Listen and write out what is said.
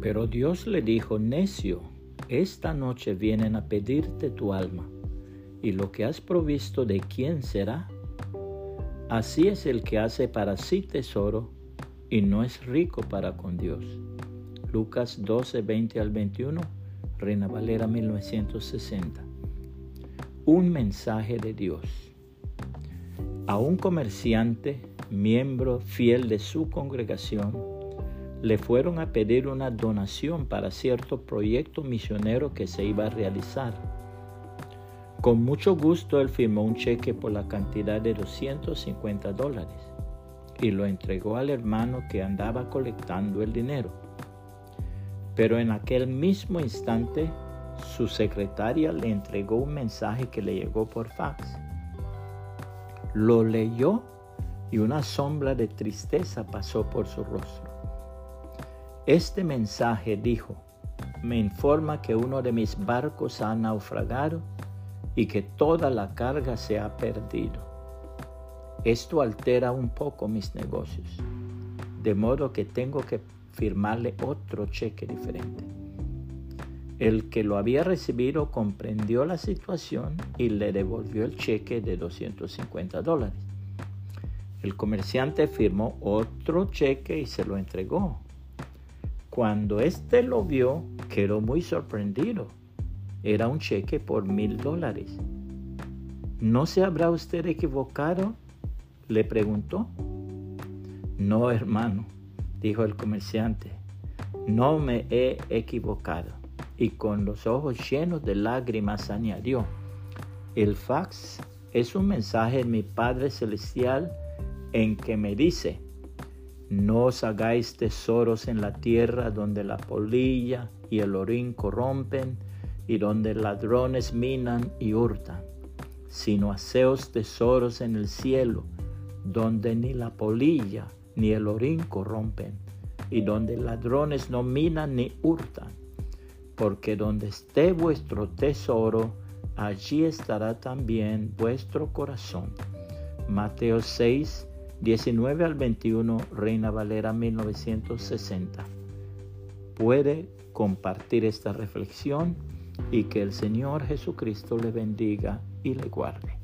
Pero Dios le dijo, necio, esta noche vienen a pedirte tu alma, y lo que has provisto de quién será. Así es el que hace para sí tesoro y no es rico para con Dios. Lucas 12, 20 al 21, Reina Valera 1960. Un mensaje de Dios. A un comerciante, miembro fiel de su congregación, le fueron a pedir una donación para cierto proyecto misionero que se iba a realizar. Con mucho gusto él firmó un cheque por la cantidad de 250 dólares y lo entregó al hermano que andaba colectando el dinero. Pero en aquel mismo instante su secretaria le entregó un mensaje que le llegó por fax. Lo leyó y una sombra de tristeza pasó por su rostro. Este mensaje dijo, me informa que uno de mis barcos ha naufragado y que toda la carga se ha perdido. Esto altera un poco mis negocios, de modo que tengo que firmarle otro cheque diferente. El que lo había recibido comprendió la situación y le devolvió el cheque de 250 dólares. El comerciante firmó otro cheque y se lo entregó cuando éste lo vio, quedó muy sorprendido. Era un cheque por mil dólares. ¿No se habrá usted equivocado? le preguntó. No, hermano, dijo el comerciante, no me he equivocado. Y con los ojos llenos de lágrimas añadió, el fax es un mensaje de mi Padre Celestial en que me dice, no os hagáis tesoros en la tierra donde la polilla y el orín corrompen y donde ladrones minan y hurtan, sino haceos tesoros en el cielo donde ni la polilla ni el orín corrompen y donde ladrones no minan ni hurtan, porque donde esté vuestro tesoro, allí estará también vuestro corazón. Mateo 6, 19 al 21, Reina Valera 1960. Puede compartir esta reflexión y que el Señor Jesucristo le bendiga y le guarde.